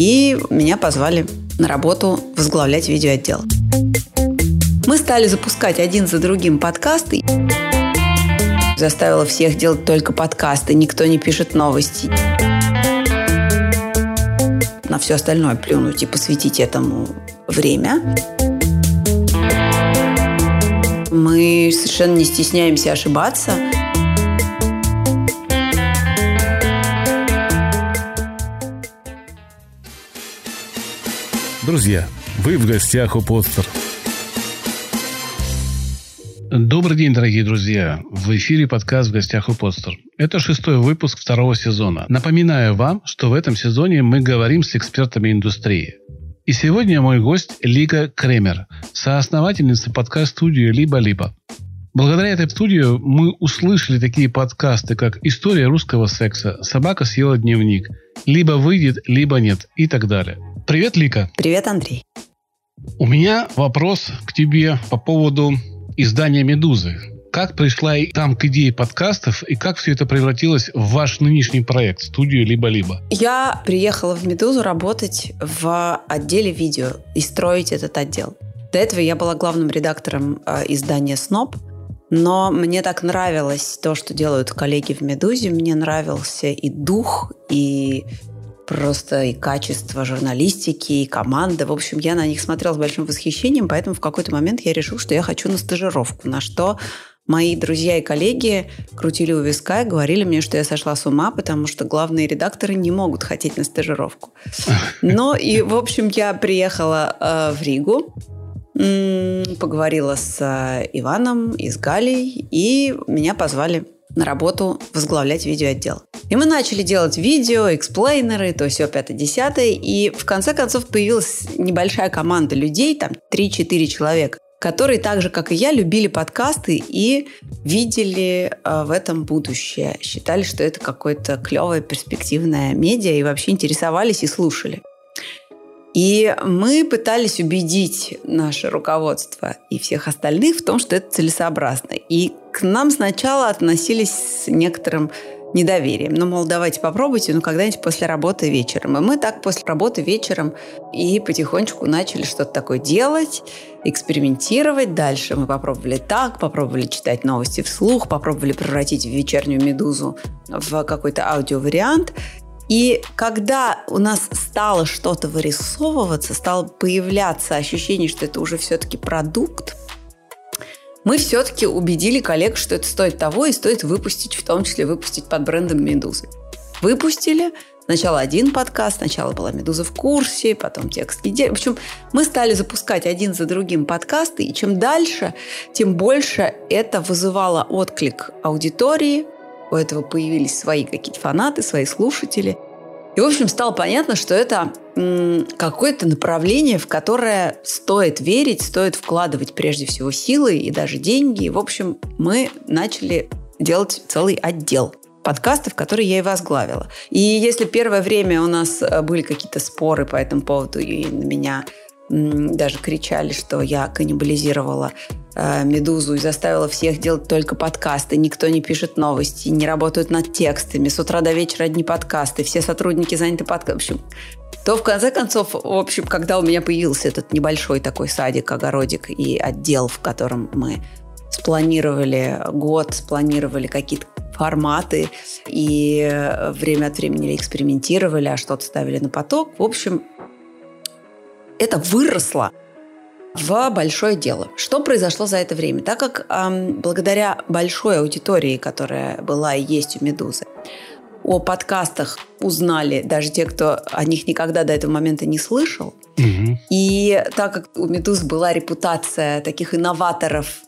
и меня позвали на работу возглавлять видеоотдел. Мы стали запускать один за другим подкасты. Заставила всех делать только подкасты, никто не пишет новости. На все остальное плюнуть и посвятить этому время. Мы совершенно не стесняемся ошибаться. Друзья, вы в гостях у Подстер. Добрый день, дорогие друзья! В эфире подкаст «В гостях у Постер». Это шестой выпуск второго сезона. Напоминаю вам, что в этом сезоне мы говорим с экспертами индустрии. И сегодня мой гость Лика Кремер, соосновательница подкаст-студии «Либо-либо». Благодаря этой студии мы услышали такие подкасты, как «История русского секса», «Собака съела дневник», «Либо выйдет, либо нет» и так далее. Привет, Лика. Привет, Андрей. У меня вопрос к тебе по поводу издания «Медузы». Как пришла там к идее подкастов и как все это превратилось в ваш нынешний проект, студию «Либо-либо»? Я приехала в «Медузу» работать в отделе видео и строить этот отдел. До этого я была главным редактором э, издания «Сноб», но мне так нравилось то, что делают коллеги в «Медузе». Мне нравился и дух, и просто и качество журналистики, и команда. В общем, я на них смотрела с большим восхищением, поэтому в какой-то момент я решил, что я хочу на стажировку, на что мои друзья и коллеги крутили у виска и говорили мне, что я сошла с ума, потому что главные редакторы не могут хотеть на стажировку. Но и, в общем, я приехала э, в Ригу, поговорила с э, Иваном и с Галей, и меня позвали на работу возглавлять видеоотдел. И мы начали делать видео, эксплейнеры, то все 5-10, и в конце концов появилась небольшая команда людей, там 3-4 человека, которые так же, как и я, любили подкасты и видели э, в этом будущее. Считали, что это какое-то клевое, перспективное медиа и вообще интересовались и слушали. И мы пытались убедить наше руководство и всех остальных в том, что это целесообразно. И к нам сначала относились с некоторым недоверием. Ну, мол, давайте попробуйте, ну, когда-нибудь после работы вечером. И мы так после работы вечером и потихонечку начали что-то такое делать, экспериментировать. Дальше мы попробовали так, попробовали читать новости вслух, попробовали превратить вечернюю «Медузу» в какой-то аудиовариант. И когда у нас стало что-то вырисовываться, стало появляться ощущение, что это уже все-таки продукт, мы все-таки убедили коллег, что это стоит того и стоит выпустить, в том числе выпустить под брендом «Медузы». Выпустили, Сначала один подкаст, сначала была «Медуза в курсе», потом текст недели. В общем, мы стали запускать один за другим подкасты, и чем дальше, тем больше это вызывало отклик аудитории, у этого появились свои какие-то фанаты, свои слушатели. И, в общем, стало понятно, что это какое-то направление, в которое стоит верить, стоит вкладывать прежде всего силы и даже деньги. И, в общем, мы начали делать целый отдел подкастов, которые я и возглавила. И если первое время у нас э, были какие-то споры по этому поводу, и на меня даже кричали, что я каннибализировала э, «Медузу» и заставила всех делать только подкасты. Никто не пишет новости, не работают над текстами. С утра до вечера одни подкасты. Все сотрудники заняты подкастами. В общем, то в конце концов, в общем, когда у меня появился этот небольшой такой садик, огородик и отдел, в котором мы спланировали год, спланировали какие-то форматы и время от времени экспериментировали, а что-то ставили на поток. В общем, это выросло в большое дело. Что произошло за это время? Так как эм, благодаря большой аудитории, которая была и есть у «Медузы», о подкастах узнали даже те, кто о них никогда до этого момента не слышал. Угу. И так как у «Медуз» была репутация таких инноваторов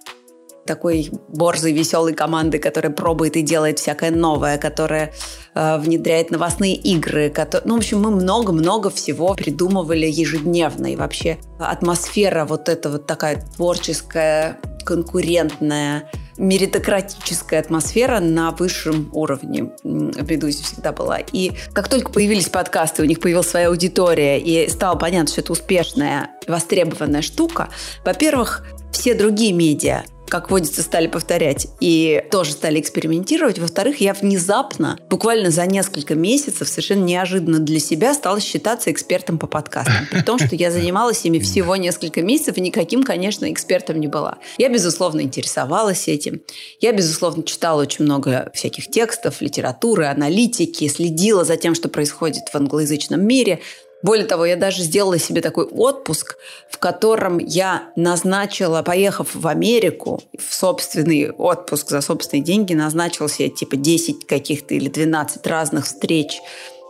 такой борзой, веселой команды, которая пробует и делает всякое новое, которая э, внедряет новостные игры. Которые, ну, в общем, мы много-много всего придумывали ежедневно. И вообще атмосфера вот эта вот такая творческая, конкурентная, меритократическая атмосфера на высшем уровне в «Медузе» всегда была. И как только появились подкасты, у них появилась своя аудитория, и стало понятно, что это успешная, востребованная штука, во-первых, все другие медиа как водится, стали повторять и тоже стали экспериментировать. Во-вторых, я внезапно, буквально за несколько месяцев, совершенно неожиданно для себя стала считаться экспертом по подкастам. При том, что я занималась ими всего несколько месяцев и никаким, конечно, экспертом не была. Я, безусловно, интересовалась этим. Я, безусловно, читала очень много всяких текстов, литературы, аналитики, следила за тем, что происходит в англоязычном мире. Более того, я даже сделала себе такой отпуск, в котором я назначила, поехав в Америку, в собственный отпуск за собственные деньги, назначила себе типа 10 каких-то или 12 разных встреч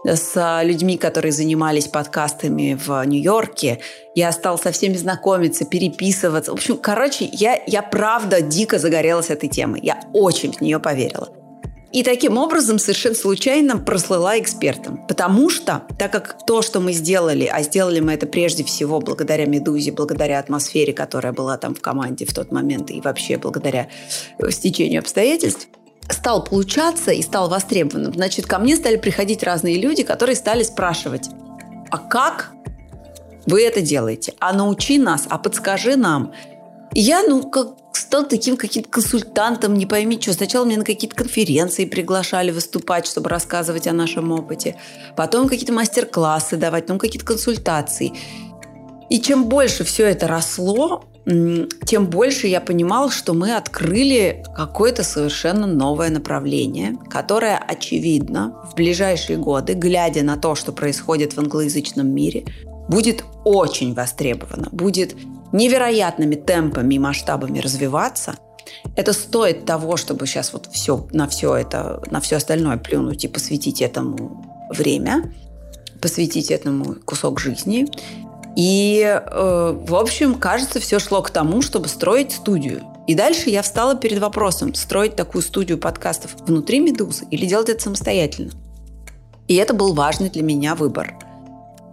с людьми, которые занимались подкастами в Нью-Йорке. Я стала со всеми знакомиться, переписываться. В общем, короче, я, я правда дико загорелась этой темой. Я очень в нее поверила. И таким образом совершенно случайно прослыла экспертом. Потому что, так как то, что мы сделали, а сделали мы это прежде всего благодаря «Медузе», благодаря атмосфере, которая была там в команде в тот момент, и вообще благодаря стечению обстоятельств, стал получаться и стал востребованным, значит, ко мне стали приходить разные люди, которые стали спрашивать, а как вы это делаете? А научи нас, а подскажи нам. Я, ну, как стал таким каким-то консультантом, не пойми что. Сначала меня на какие-то конференции приглашали выступать, чтобы рассказывать о нашем опыте. Потом какие-то мастер-классы давать, потом какие-то консультации. И чем больше все это росло, тем больше я понимал, что мы открыли какое-то совершенно новое направление, которое, очевидно, в ближайшие годы, глядя на то, что происходит в англоязычном мире, будет очень востребовано, будет невероятными темпами и масштабами развиваться, это стоит того, чтобы сейчас вот все, на все это, на все остальное плюнуть и посвятить этому время, посвятить этому кусок жизни. И, э, в общем, кажется, все шло к тому, чтобы строить студию. И дальше я встала перед вопросом, строить такую студию подкастов внутри «Медузы» или делать это самостоятельно. И это был важный для меня выбор.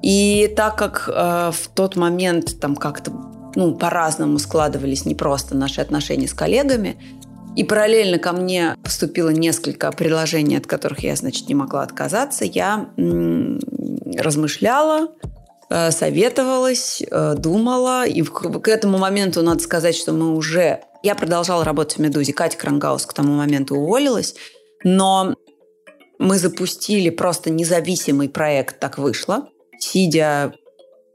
И так как э, в тот момент там как-то ну, по-разному складывались не просто наши отношения с коллегами. И параллельно ко мне поступило несколько предложений, от которых я, значит, не могла отказаться. Я м- размышляла, э, советовалась, э, думала. И к этому моменту надо сказать, что мы уже... Я продолжала работать в «Медузе». Катя Крангаус к тому моменту уволилась. Но мы запустили просто независимый проект, так вышло. Сидя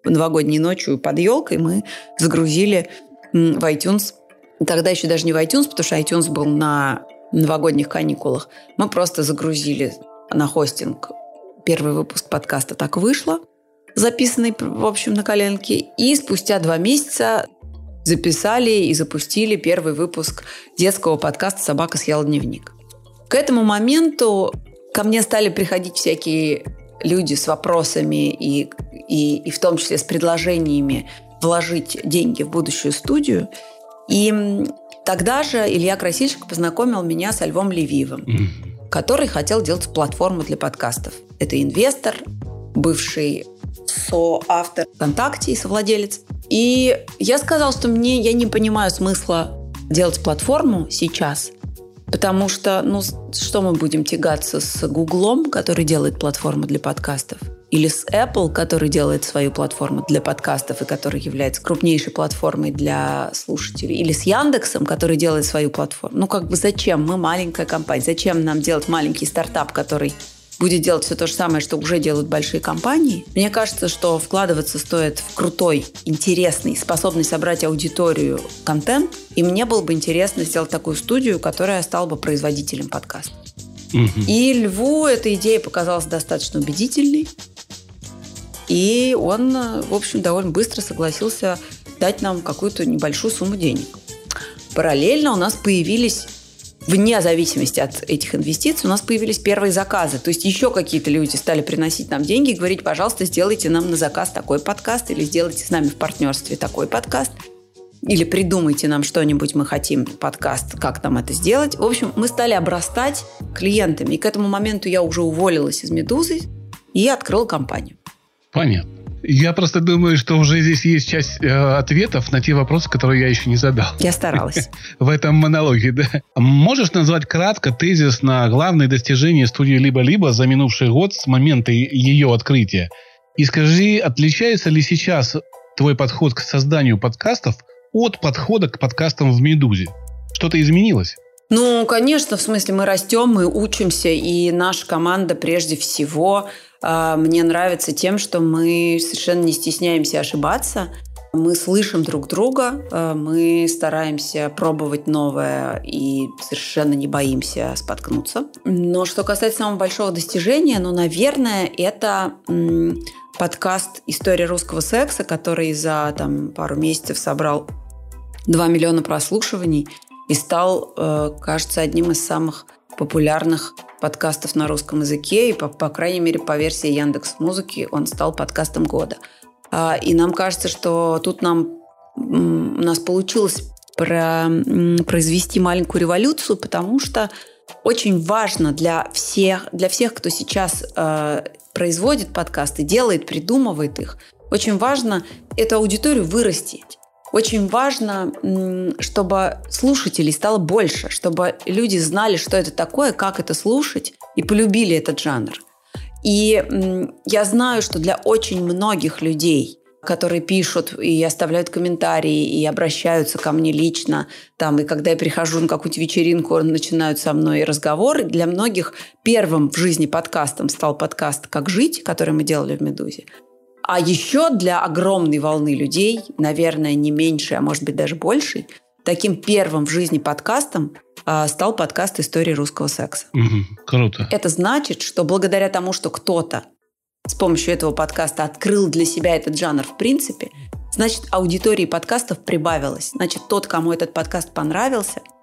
новогодней ночью под елкой мы загрузили в iTunes. Тогда еще даже не в iTunes, потому что iTunes был на новогодних каникулах. Мы просто загрузили на хостинг первый выпуск подкаста «Так вышло», записанный, в общем, на коленке. И спустя два месяца записали и запустили первый выпуск детского подкаста «Собака съела дневник». К этому моменту ко мне стали приходить всякие люди с вопросами и, и, и в том числе с предложениями вложить деньги в будущую студию. И тогда же Илья Красильщик познакомил меня с Львом Левивым, mm-hmm. который хотел делать платформу для подкастов. Это инвестор, бывший соавтор ВКонтакте и совладелец. И я сказал, что мне я не понимаю смысла делать платформу сейчас – Потому что, ну, что мы будем тягаться с Гуглом, который делает платформу для подкастов? Или с Apple, который делает свою платформу для подкастов и который является крупнейшей платформой для слушателей? Или с Яндексом, который делает свою платформу? Ну, как бы зачем? Мы маленькая компания. Зачем нам делать маленький стартап, который будет делать все то же самое, что уже делают большие компании. Мне кажется, что вкладываться стоит в крутой, интересный, способный собрать аудиторию контент. И мне было бы интересно сделать такую студию, которая стала бы производителем подкаста. Угу. И Льву эта идея показалась достаточно убедительной. И он, в общем, довольно быстро согласился дать нам какую-то небольшую сумму денег. Параллельно у нас появились вне зависимости от этих инвестиций у нас появились первые заказы. То есть еще какие-то люди стали приносить нам деньги и говорить, пожалуйста, сделайте нам на заказ такой подкаст или сделайте с нами в партнерстве такой подкаст. Или придумайте нам что-нибудь, мы хотим подкаст, как нам это сделать. В общем, мы стали обрастать клиентами. И к этому моменту я уже уволилась из «Медузы» и открыла компанию. Понятно. Я просто думаю, что уже здесь есть часть э, ответов на те вопросы, которые я еще не задал. Я старалась. В этом монологе, да. Можешь назвать кратко тезис на главные достижения студии «Либо-либо» за минувший год с момента ее открытия? И скажи, отличается ли сейчас твой подход к созданию подкастов от подхода к подкастам в «Медузе»? что-то изменилось? Ну, конечно, в смысле мы растем, мы учимся, и наша команда прежде всего мне нравится тем, что мы совершенно не стесняемся ошибаться. Мы слышим друг друга, э, мы стараемся пробовать новое и совершенно не боимся споткнуться. Но что касается самого большого достижения, ну, наверное, это подкаст «История русского секса», который за там, пару месяцев собрал 2 миллиона прослушиваний – и стал, э, кажется, одним из самых популярных подкастов на русском языке, и, по, по крайней мере, по версии Яндекс Музыки он стал подкастом года. А, и нам кажется, что тут нам, у нас получилось про, произвести маленькую революцию, потому что очень важно для всех, для всех кто сейчас э, производит подкасты, делает, придумывает их, очень важно эту аудиторию вырастить. Очень важно, чтобы слушателей стало больше, чтобы люди знали, что это такое, как это слушать, и полюбили этот жанр. И я знаю, что для очень многих людей, которые пишут и оставляют комментарии, и обращаются ко мне лично, там, и когда я прихожу на какую-то вечеринку, начинают со мной разговоры, для многих первым в жизни подкастом стал подкаст «Как жить», который мы делали в «Медузе». А еще для огромной волны людей, наверное, не меньше, а может быть даже больше, таким первым в жизни подкастом э, стал подкаст «История русского секса». Угу, круто. Это значит, что благодаря тому, что кто-то с помощью этого подкаста открыл для себя этот жанр в принципе, значит, аудитории подкастов прибавилось. Значит, тот, кому этот подкаст понравился –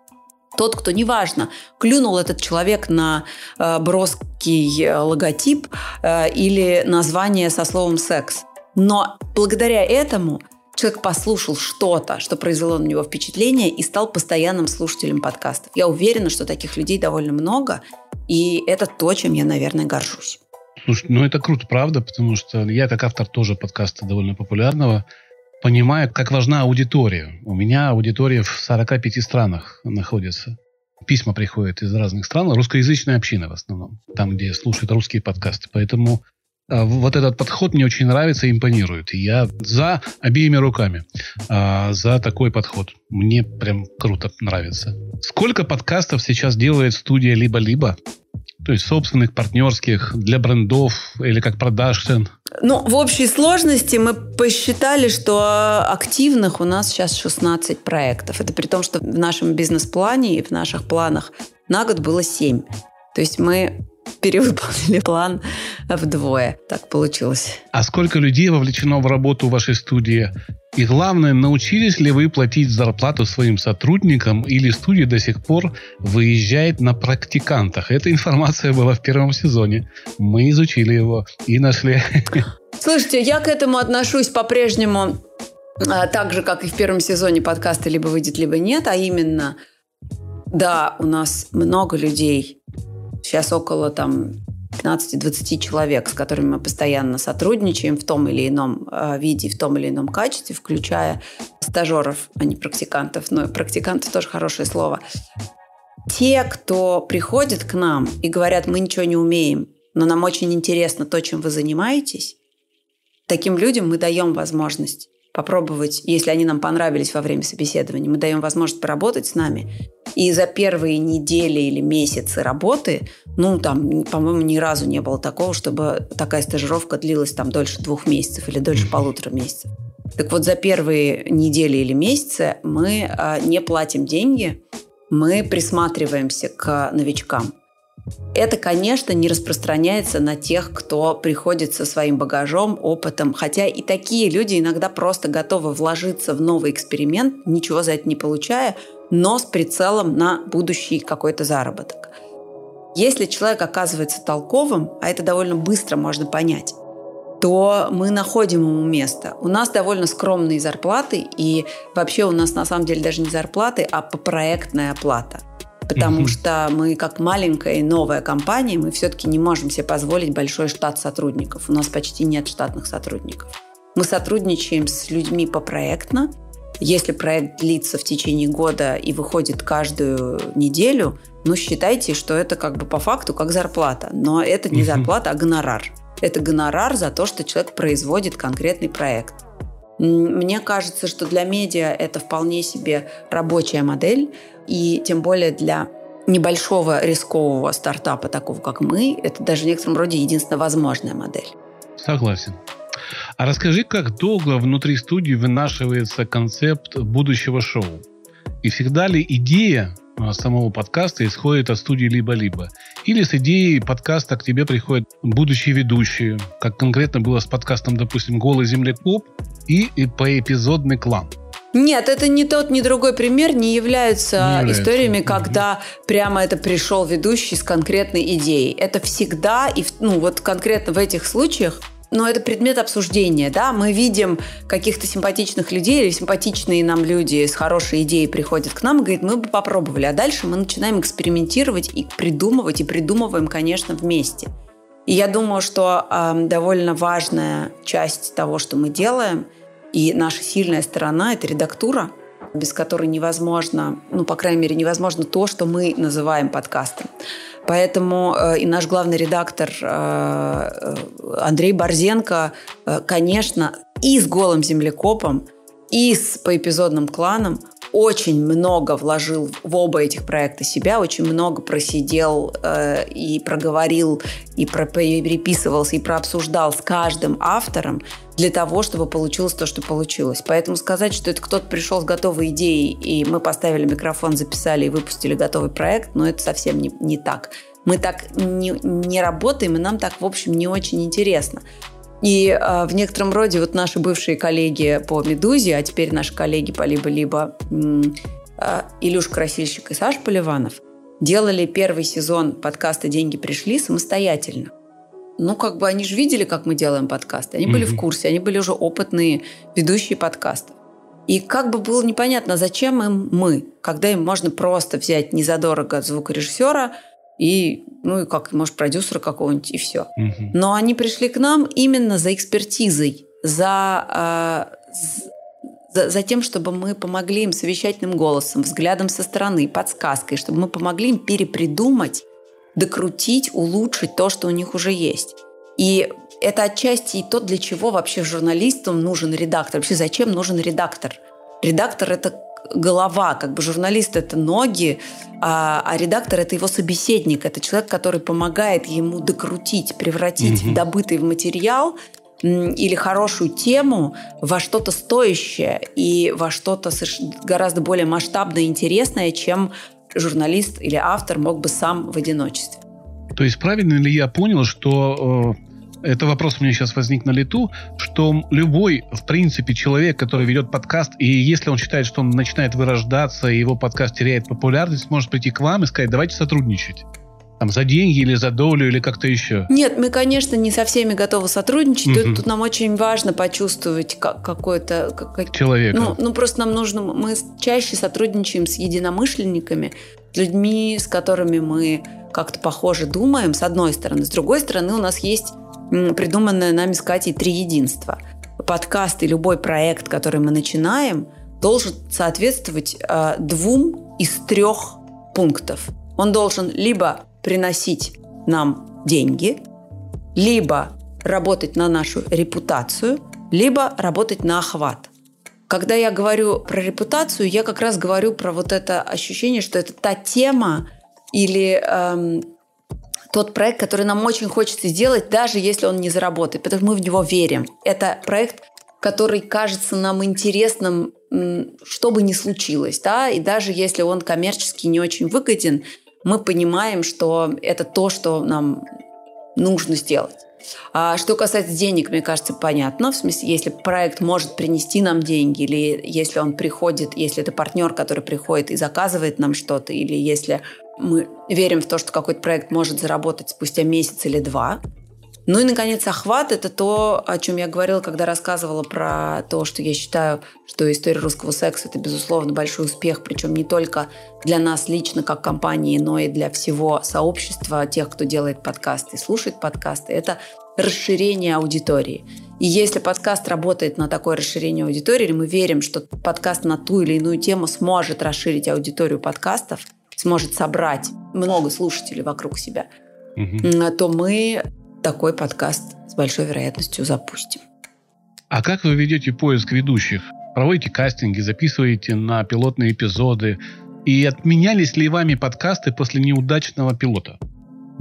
тот, кто, неважно, клюнул этот человек на э, броский э, логотип э, или название со словом «секс». Но благодаря этому человек послушал что-то, что произвело на него впечатление и стал постоянным слушателем подкастов. Я уверена, что таких людей довольно много, и это то, чем я, наверное, горжусь. Слушай, ну это круто, правда, потому что я как автор тоже подкаста довольно популярного – понимаю, как важна аудитория. У меня аудитория в 45 странах находится. Письма приходят из разных стран, русскоязычная община в основном, там, где слушают русские подкасты. Поэтому а, вот этот подход мне очень нравится и импонирует. И я за обеими руками, а, за такой подход. Мне прям круто нравится. Сколько подкастов сейчас делает студия «Либо-либо»? То есть собственных, партнерских, для брендов или как продажен? Ну, в общей сложности мы посчитали, что активных у нас сейчас 16 проектов. Это при том, что в нашем бизнес-плане и в наших планах на год было 7. То есть мы перевыполнили план вдвое. Так получилось. А сколько людей вовлечено в работу вашей студии? И главное, научились ли вы платить зарплату своим сотрудникам или студия до сих пор выезжает на практикантах? Эта информация была в первом сезоне. Мы изучили его и нашли. Слушайте, я к этому отношусь по-прежнему а, так же, как и в первом сезоне подкаста «Либо выйдет, либо нет», а именно, да, у нас много людей, сейчас около там 15-20 человек, с которыми мы постоянно сотрудничаем в том или ином э, виде, в том или ином качестве, включая стажеров, а не практикантов. Но практиканты тоже хорошее слово. Те, кто приходит к нам и говорят, мы ничего не умеем, но нам очень интересно то, чем вы занимаетесь, таким людям мы даем возможность попробовать, если они нам понравились во время собеседования, мы даем возможность поработать с нами. И за первые недели или месяцы работы, ну, там, по-моему, ни разу не было такого, чтобы такая стажировка длилась там дольше двух месяцев или дольше полутора месяцев. Так вот, за первые недели или месяцы мы а, не платим деньги, мы присматриваемся к новичкам. Это, конечно, не распространяется на тех, кто приходит со своим багажом, опытом, хотя и такие люди иногда просто готовы вложиться в новый эксперимент, ничего за это не получая, но с прицелом на будущий какой-то заработок. Если человек оказывается толковым, а это довольно быстро можно понять, то мы находим ему место. У нас довольно скромные зарплаты, и вообще у нас на самом деле даже не зарплаты, а проектная оплата – потому mm-hmm. что мы как маленькая и новая компания, мы все-таки не можем себе позволить большой штат сотрудников. У нас почти нет штатных сотрудников. Мы сотрудничаем с людьми по проектно. Если проект длится в течение года и выходит каждую неделю, ну, считайте, что это как бы по факту как зарплата. Но это не зарплата, а гонорар. Это гонорар за то, что человек производит конкретный проект. Мне кажется, что для медиа это вполне себе рабочая модель, и тем более для небольшого рискового стартапа, такого как мы, это даже в некотором роде единственная возможная модель. Согласен. А расскажи, как долго внутри студии вынашивается концепт будущего шоу? И всегда ли идея а, самого подкаста исходит от студии «Либо-либо». Или с идеей подкаста к тебе приходят будущие ведущие, как конкретно было с подкастом, допустим, «Голый землекоп» и, и поэпизодный клан. Нет, это ни тот, ни другой пример не являются, не является. историями, когда угу. прямо это пришел ведущий с конкретной идеей. Это всегда, и ну вот конкретно в этих случаях но это предмет обсуждения, да, мы видим каких-то симпатичных людей или симпатичные нам люди с хорошей идеей приходят к нам и говорят, мы бы попробовали, а дальше мы начинаем экспериментировать и придумывать, и придумываем, конечно, вместе. И я думаю, что э, довольно важная часть того, что мы делаем, и наша сильная сторона – это редактура, без которой невозможно, ну, по крайней мере, невозможно то, что мы называем подкастом. Поэтому э, и наш главный редактор э, э, Андрей Борзенко, конечно, и с «Голым землекопом», и с поэпизодным кланом очень много вложил в оба этих проекта себя, очень много просидел э, и проговорил, и про, переписывался, и прообсуждал с каждым автором для того, чтобы получилось то, что получилось. Поэтому сказать, что это кто-то пришел с готовой идеей, и мы поставили микрофон, записали и выпустили готовый проект, ну, это совсем не, не так. Мы так не, не работаем, и нам так, в общем, не очень интересно. И э, в некотором роде вот наши бывшие коллеги по «Медузе», а теперь наши коллеги по «Либо-либо» э, Илюш Красильщик и Саш Поливанов делали первый сезон подкаста «Деньги пришли» самостоятельно. Ну, как бы они же видели, как мы делаем подкасты. Они mm-hmm. были в курсе, они были уже опытные ведущие подкастов. И как бы было непонятно, зачем им мы, когда им можно просто взять незадорого звукорежиссера – и, ну, и как, может, продюсера какого-нибудь, и все. Угу. Но они пришли к нам именно за экспертизой, за, э, за, за тем, чтобы мы помогли им совещательным голосом, взглядом со стороны, подсказкой, чтобы мы помогли им перепридумать, докрутить, улучшить то, что у них уже есть. И это отчасти и то, для чего вообще журналистам нужен редактор. Вообще зачем нужен редактор? Редактор – это голова, как бы журналист это ноги, а, а редактор это его собеседник, это человек, который помогает ему докрутить, превратить угу. добытый в материал или хорошую тему во что-то стоящее и во что-то гораздо более масштабное и интересное, чем журналист или автор мог бы сам в одиночестве. То есть правильно ли я понял, что э, это вопрос у меня сейчас возник на лету, что любой, в принципе, человек, который ведет подкаст, и если он считает, что он начинает вырождаться, и его подкаст теряет популярность, может прийти к вам и сказать, давайте сотрудничать. Там, за деньги или за долю или как-то еще? Нет, мы, конечно, не со всеми готовы сотрудничать. Угу. Тут, тут нам очень важно почувствовать как, какой-то... Как, Человека. Ну, ну, просто нам нужно... Мы чаще сотрудничаем с единомышленниками, с людьми, с которыми мы как-то похоже думаем, с одной стороны. С другой стороны, у нас есть придуманное нами с Катей «Три единства». Подкаст и любой проект, который мы начинаем, должен соответствовать э, двум из трех пунктов. Он должен либо приносить нам деньги, либо работать на нашу репутацию, либо работать на охват. Когда я говорю про репутацию, я как раз говорю про вот это ощущение, что это та тема или эм, тот проект, который нам очень хочется сделать, даже если он не заработает, потому что мы в него верим. Это проект, который кажется нам интересным, что бы ни случилось, да, и даже если он коммерчески не очень выгоден, мы понимаем, что это то, что нам нужно сделать. А что касается денег, мне кажется, понятно. В смысле, если проект может принести нам деньги, или если он приходит, если это партнер, который приходит и заказывает нам что-то, или если мы верим в то, что какой-то проект может заработать спустя месяц или два. Ну и, наконец, охват – это то, о чем я говорила, когда рассказывала про то, что я считаю, что история русского секса – это, безусловно, большой успех, причем не только для нас лично, как компании, но и для всего сообщества тех, кто делает подкасты и слушает подкасты. Это расширение аудитории. И если подкаст работает на такое расширение аудитории, мы верим, что подкаст на ту или иную тему сможет расширить аудиторию подкастов – сможет собрать много слушателей вокруг себя, угу. то мы такой подкаст с большой вероятностью запустим. А как вы ведете поиск ведущих? Проводите кастинги, записываете на пилотные эпизоды? И отменялись ли вами подкасты после неудачного пилота?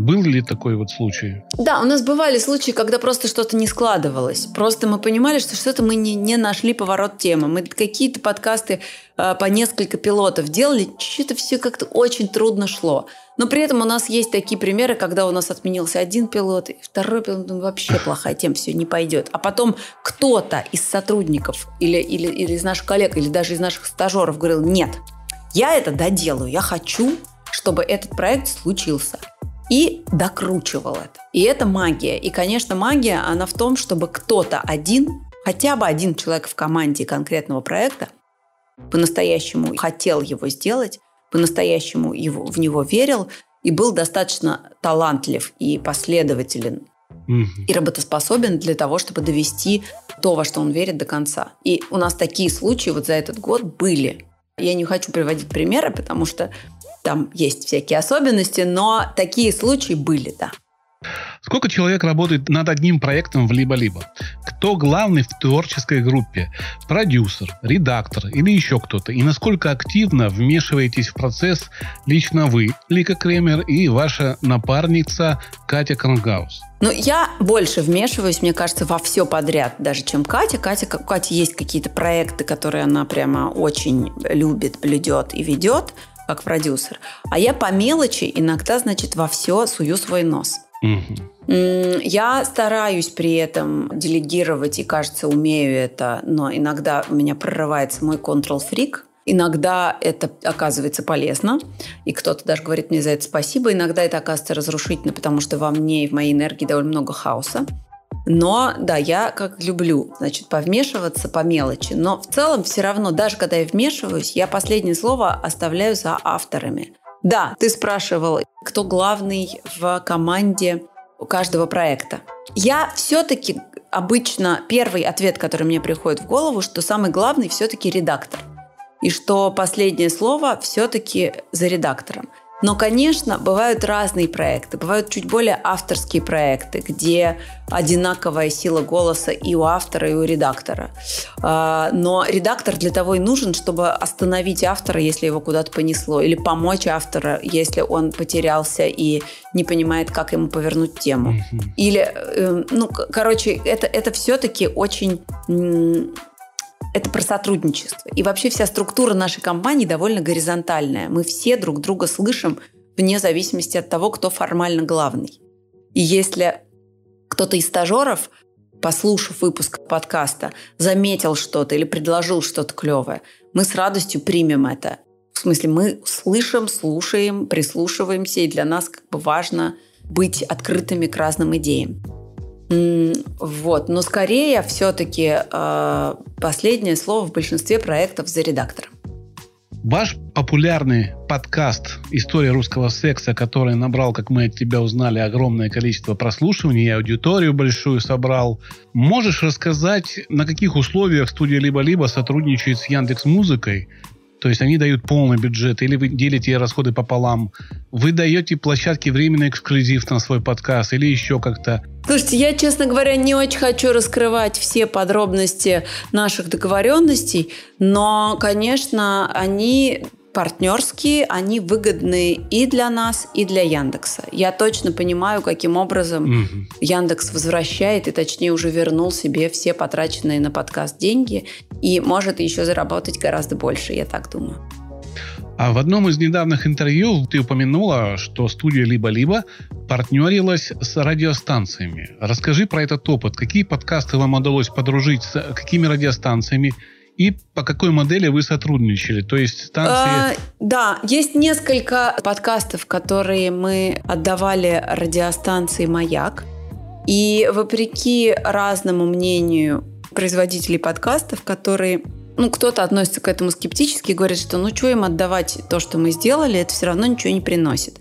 Был ли такой вот случай? Да, у нас бывали случаи, когда просто что-то не складывалось. Просто мы понимали, что что-то мы не, не нашли поворот темы. Мы какие-то подкасты э, по несколько пилотов делали, что-то все как-то очень трудно шло. Но при этом у нас есть такие примеры, когда у нас отменился один пилот, и второй пилот, ну, вообще плохая тема, все не пойдет. А потом кто-то из сотрудников или, или, или из наших коллег, или даже из наших стажеров говорил, нет, я это доделаю, я хочу, чтобы этот проект случился и докручивал это. И это магия. И, конечно, магия, она в том, чтобы кто-то один, хотя бы один человек в команде конкретного проекта, по-настоящему хотел его сделать, по-настоящему его, в него верил и был достаточно талантлив и последователен и работоспособен для того, чтобы довести то, во что он верит до конца. И у нас такие случаи вот за этот год были. Я не хочу приводить примеры, потому что там есть всякие особенности, но такие случаи были, да. Сколько человек работает над одним проектом в либо-либо? Кто главный в творческой группе? Продюсер, редактор или еще кто-то? И насколько активно вмешиваетесь в процесс лично вы, Лика Кремер, и ваша напарница Катя Крангаус? Ну, я больше вмешиваюсь, мне кажется, во все подряд, даже чем Катя. Катя, у Кати есть какие-то проекты, которые она прямо очень любит, блюдет и ведет как продюсер. А я по мелочи иногда, значит, во все сую свой нос. Я стараюсь при этом делегировать и, кажется, умею это, но иногда у меня прорывается мой контрол-фрик. Иногда это оказывается полезно, и кто-то даже говорит мне за это спасибо. Иногда это оказывается разрушительно, потому что во мне и в моей энергии довольно много хаоса. Но, да, я как люблю, значит, повмешиваться по мелочи. Но в целом все равно, даже когда я вмешиваюсь, я последнее слово оставляю за авторами. Да, ты спрашивал, кто главный в команде у каждого проекта. Я все-таки обычно первый ответ, который мне приходит в голову, что самый главный все-таки редактор. И что последнее слово все-таки за редактором. Но, конечно, бывают разные проекты. Бывают чуть более авторские проекты, где одинаковая сила голоса и у автора, и у редактора. А, но редактор для того и нужен, чтобы остановить автора, если его куда-то понесло, или помочь автора, если он потерялся и не понимает, как ему повернуть тему. Или, эм, ну, короче, это, это все-таки очень это про сотрудничество. И вообще вся структура нашей компании довольно горизонтальная. Мы все друг друга слышим вне зависимости от того, кто формально главный. И если кто-то из стажеров, послушав выпуск подкаста, заметил что-то или предложил что-то клевое, мы с радостью примем это. В смысле, мы слышим, слушаем, прислушиваемся, и для нас как бы важно быть открытыми к разным идеям. Вот, но скорее все-таки э, последнее слово в большинстве проектов за редактором. Ваш популярный подкаст «История русского секса», который набрал, как мы от тебя узнали, огромное количество прослушиваний и аудиторию большую собрал. Можешь рассказать, на каких условиях студия «Либо-либо» сотрудничает с Яндекс Музыкой то есть они дают полный бюджет, или вы делите расходы пополам. Вы даете площадке временный эксклюзив на свой подкаст, или еще как-то. Слушайте, я, честно говоря, не очень хочу раскрывать все подробности наших договоренностей, но, конечно, они партнерские, они выгодны и для нас, и для Яндекса. Я точно понимаю, каким образом угу. Яндекс возвращает и, точнее, уже вернул себе все потраченные на подкаст деньги и может еще заработать гораздо больше, я так думаю. А в одном из недавних интервью ты упомянула, что студия «Либо-либо» партнерилась с радиостанциями. Расскажи про этот опыт. Какие подкасты вам удалось подружить с какими радиостанциями? И по какой модели вы сотрудничали? То есть станции... А, да, есть несколько подкастов, которые мы отдавали радиостанции «Маяк». И вопреки разному мнению производителей подкастов, которые ну, кто-то относится к этому скептически и говорит, что ну, что им отдавать то, что мы сделали, это все равно ничего не приносит.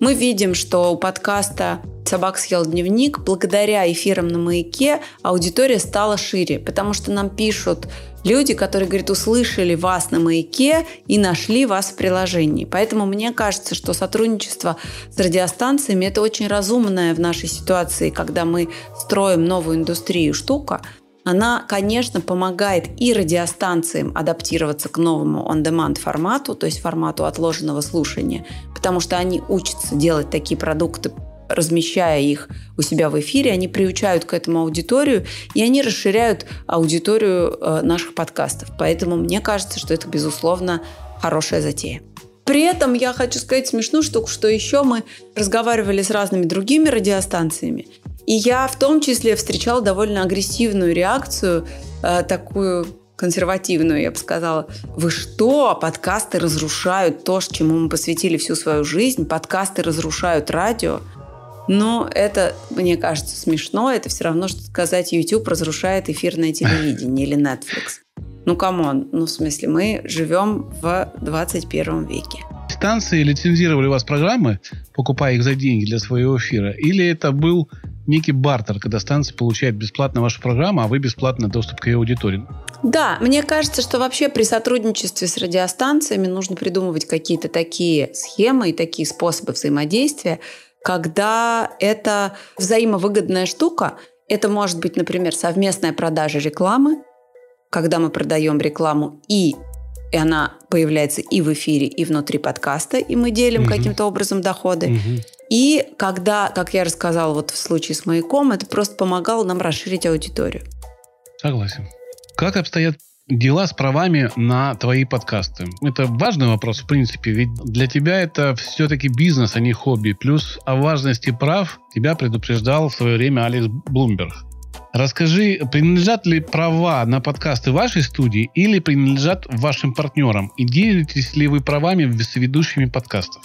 Мы видим, что у подкаста «Собак съел дневник» благодаря эфирам на «Маяке» аудитория стала шире, потому что нам пишут люди, которые, говорят, услышали вас на «Маяке» и нашли вас в приложении. Поэтому мне кажется, что сотрудничество с радиостанциями – это очень разумная в нашей ситуации, когда мы строим новую индустрию штука – Она, конечно, помогает и радиостанциям адаптироваться к новому on-demand формату, то есть формату отложенного слушания, потому что они учатся делать такие продукты размещая их у себя в эфире, они приучают к этому аудиторию, и они расширяют аудиторию э, наших подкастов. Поэтому мне кажется, что это, безусловно, хорошая затея. При этом я хочу сказать смешную штуку, что еще мы разговаривали с разными другими радиостанциями, и я в том числе встречала довольно агрессивную реакцию, э, такую консервативную, я бы сказала. Вы что? Подкасты разрушают то, чему мы посвятили всю свою жизнь. Подкасты разрушают радио. Но это, мне кажется, смешно. Это все равно, что сказать, YouTube разрушает эфирное телевидение или Netflix. Ну, come on. Ну, в смысле, мы живем в 21 веке. Станции лицензировали у вас программы, покупая их за деньги для своего эфира? Или это был некий бартер, когда станция получает бесплатно вашу программу, а вы бесплатно доступ к ее аудитории? Да, мне кажется, что вообще при сотрудничестве с радиостанциями нужно придумывать какие-то такие схемы и такие способы взаимодействия, когда это взаимовыгодная штука. Это может быть, например, совместная продажа рекламы, когда мы продаем рекламу и и она появляется и в эфире, и внутри подкаста, и мы делим угу. каким-то образом доходы. Угу. И когда, как я рассказала вот в случае с маяком, это просто помогало нам расширить аудиторию. Согласен. Как обстоят дела с правами на твои подкасты? Это важный вопрос, в принципе, ведь для тебя это все-таки бизнес, а не хобби. Плюс о важности прав тебя предупреждал в свое время Алекс Блумберг. Расскажи, принадлежат ли права на подкасты вашей студии или принадлежат вашим партнерам? И делитесь ли вы правами с ведущими подкастов?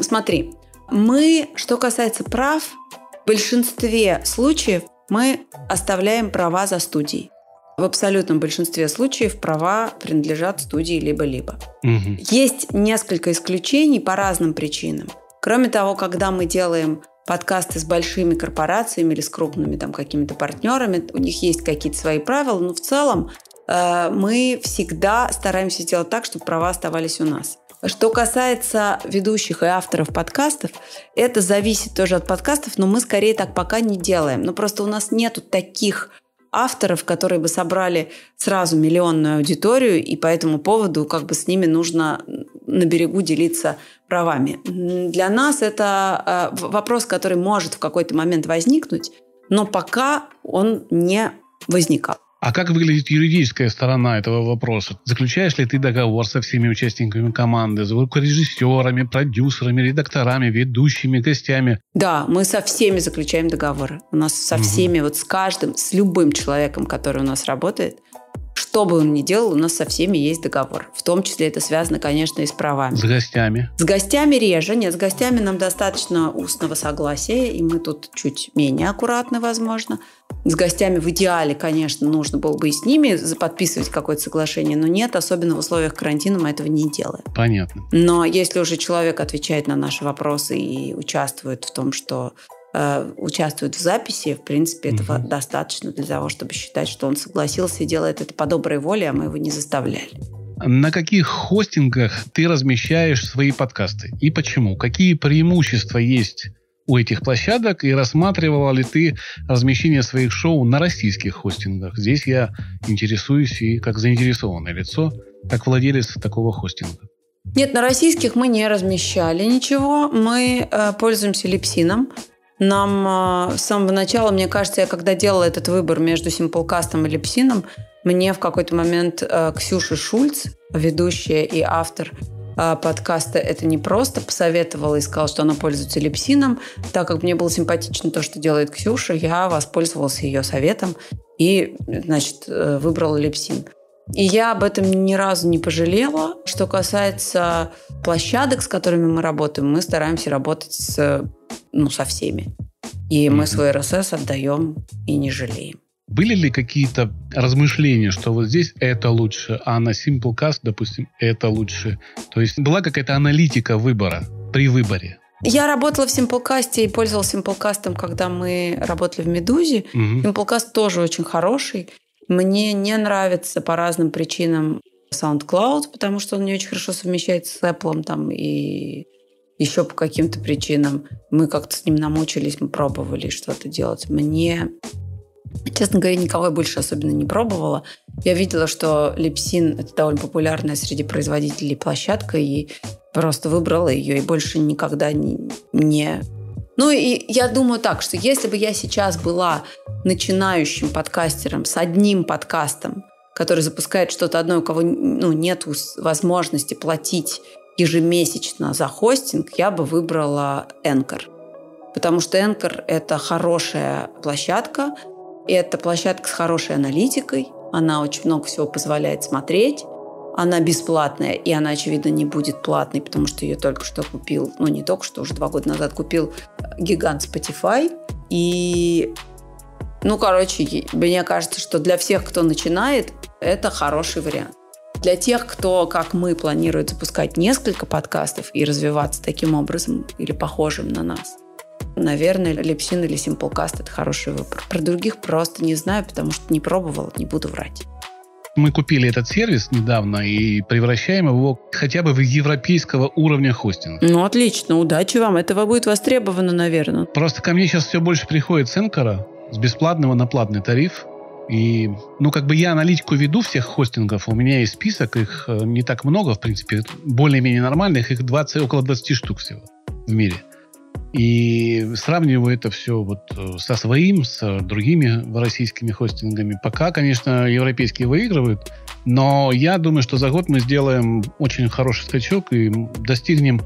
Смотри, мы, что касается прав, в большинстве случаев мы оставляем права за студией. В абсолютном большинстве случаев права принадлежат студии либо-либо. Угу. Есть несколько исключений по разным причинам. Кроме того, когда мы делаем подкасты с большими корпорациями или с крупными там какими-то партнерами, у них есть какие-то свои правила, но в целом э, мы всегда стараемся сделать так, чтобы права оставались у нас. Что касается ведущих и авторов подкастов, это зависит тоже от подкастов, но мы скорее так пока не делаем. Ну просто у нас нету таких авторов, которые бы собрали сразу миллионную аудиторию, и по этому поводу как бы с ними нужно на берегу делиться правами. Для нас это э, вопрос, который может в какой-то момент возникнуть, но пока он не возникал. А как выглядит юридическая сторона этого вопроса? Заключаешь ли ты договор со всеми участниками команды, звукорежиссерами, продюсерами, редакторами, ведущими, гостями? Да, мы со всеми заключаем договоры. У нас со всеми, угу. вот с каждым, с любым человеком, который у нас работает, что бы он ни делал, у нас со всеми есть договор. В том числе это связано, конечно, и с правами. С гостями? С гостями реже. Нет, с гостями нам достаточно устного согласия, и мы тут чуть менее аккуратны, возможно. С гостями в идеале, конечно, нужно было бы и с ними подписывать какое-то соглашение, но нет, особенно в условиях карантина мы этого не делаем. Понятно. Но если уже человек отвечает на наши вопросы и участвует в том, что Э, участвует в записи, в принципе, этого угу. достаточно для того, чтобы считать, что он согласился и делает это по доброй воле, а мы его не заставляли. На каких хостингах ты размещаешь свои подкасты и почему? Какие преимущества есть у этих площадок и рассматривала ли ты размещение своих шоу на российских хостингах? Здесь я интересуюсь и как заинтересованное лицо, как владелец такого хостинга. Нет, на российских мы не размещали ничего. Мы э, пользуемся липсином. Нам э, с самого начала, мне кажется, я когда делала этот выбор между Simplecast и Липсином, мне в какой-то момент э, Ксюша Шульц, ведущая и автор э, подкаста «Это не просто», посоветовала и сказала, что она пользуется Липсином. Так как мне было симпатично то, что делает Ксюша, я воспользовалась ее советом и, значит, выбрала Липсин. И я об этом ни разу не пожалела. Что касается площадок, с которыми мы работаем, мы стараемся работать с ну, со всеми. И мы свой РСС отдаем и не жалеем. Были ли какие-то размышления, что вот здесь это лучше, а на Simplecast, допустим, это лучше? То есть была какая-то аналитика выбора при выборе? Я работала в Simplecast и пользовалась Simplecast, когда мы работали в «Медузе». Угу. Simplecast тоже очень хороший. Мне не нравится по разным причинам SoundCloud, потому что он не очень хорошо совмещается с Apple там, и еще по каким-то причинам. Мы как-то с ним намучились, мы пробовали что-то делать. Мне Честно говоря, никого я больше особенно не пробовала. Я видела, что Липсин – это довольно популярная среди производителей площадка, и просто выбрала ее, и больше никогда не... Ну и я думаю так, что если бы я сейчас была начинающим подкастером с одним подкастом, который запускает что-то одно, у кого ну, нет возможности платить ежемесячно за хостинг, я бы выбрала Anchor. Потому что Anchor – это хорошая площадка, это площадка с хорошей аналитикой, она очень много всего позволяет смотреть, она бесплатная, и она, очевидно, не будет платной, потому что ее только что купил, ну не только что, уже два года назад купил гигант Spotify. И, ну, короче, мне кажется, что для всех, кто начинает, это хороший вариант. Для тех, кто, как мы, планирует запускать несколько подкастов и развиваться таким образом или похожим на нас, наверное, Лепсин или Simplecast – это хороший выбор. Про других просто не знаю, потому что не пробовала, не буду врать. Мы купили этот сервис недавно и превращаем его хотя бы в европейского уровня хостинга. Ну, отлично. Удачи вам. Этого будет востребовано, наверное. Просто ко мне сейчас все больше приходит с Энкора, с бесплатного на платный тариф. И, ну, как бы я аналитику веду всех хостингов. У меня есть список, их э, не так много, в принципе, более-менее нормальных, их 20, около 20 штук всего в мире. И сравниваю это все вот э, со своим, с другими российскими хостингами. Пока, конечно, европейские выигрывают, но я думаю, что за год мы сделаем очень хороший скачок и достигнем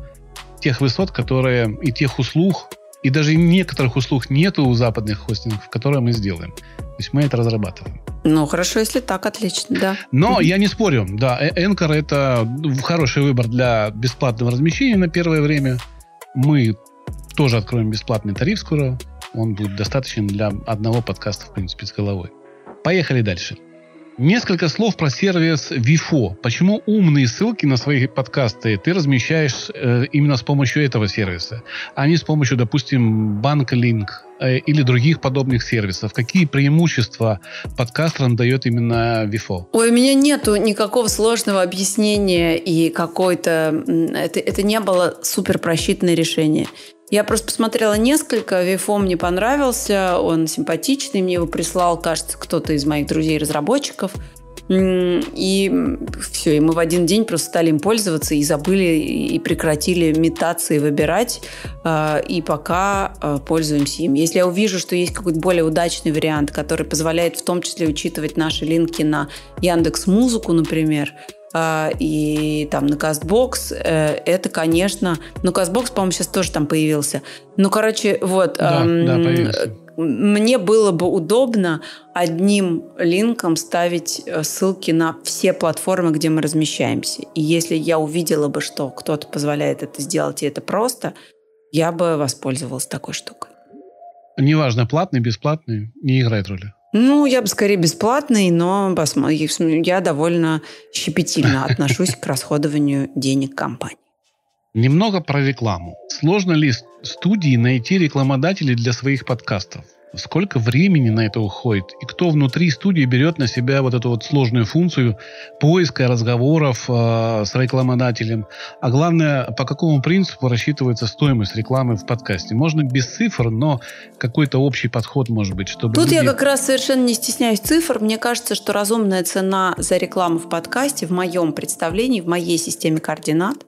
тех высот, которые и тех услуг, и даже некоторых услуг нету у западных хостингов, которые мы сделаем. То есть мы это разрабатываем. Ну, хорошо, если так, отлично, да. Но я не спорю, да, Anchor это хороший выбор для бесплатного размещения на первое время. Мы тоже откроем бесплатный тариф скоро. Он будет достаточен для одного подкаста, в принципе, с головой. Поехали дальше. Несколько слов про сервис Vifo. Почему умные ссылки на свои подкасты ты размещаешь э, именно с помощью этого сервиса, а не с помощью, допустим, BankLink э, или других подобных сервисов? Какие преимущества подкастерам дает именно Vifo? Ой, у меня нету никакого сложного объяснения и какой-то... Это, это не было супер просчитанное решение. Я просто посмотрела несколько, Вифо мне понравился, он симпатичный, мне его прислал, кажется, кто-то из моих друзей-разработчиков. И все, и мы в один день просто стали им пользоваться и забыли, и прекратили метаться и выбирать, а, и пока а, пользуемся им. Если я увижу, что есть какой-то более удачный вариант, который позволяет в том числе учитывать наши линки на Яндекс Музыку, например, и там на Castbox, э, это, конечно... Ну, Castbox, по-моему, сейчас тоже там появился. Ну, короче, вот... Да, эм, да, появился. Мне было бы удобно одним линком ставить э, ссылки на все платформы, где мы размещаемся. И если я увидела бы, что кто-то позволяет это сделать, и это просто, я бы воспользовалась такой штукой. Неважно, платный, бесплатный, не играет роли. Ну, я бы скорее бесплатный, но я довольно щепетильно отношусь к расходованию денег компании. Немного про рекламу. Сложно ли студии найти рекламодателей для своих подкастов? Сколько времени на это уходит? И кто внутри студии берет на себя вот эту вот сложную функцию поиска разговоров э, с рекламодателем? А главное, по какому принципу рассчитывается стоимость рекламы в подкасте? Можно без цифр, но какой-то общий подход может быть, чтобы... Тут люди... я как раз совершенно не стесняюсь цифр. Мне кажется, что разумная цена за рекламу в подкасте в моем представлении, в моей системе координат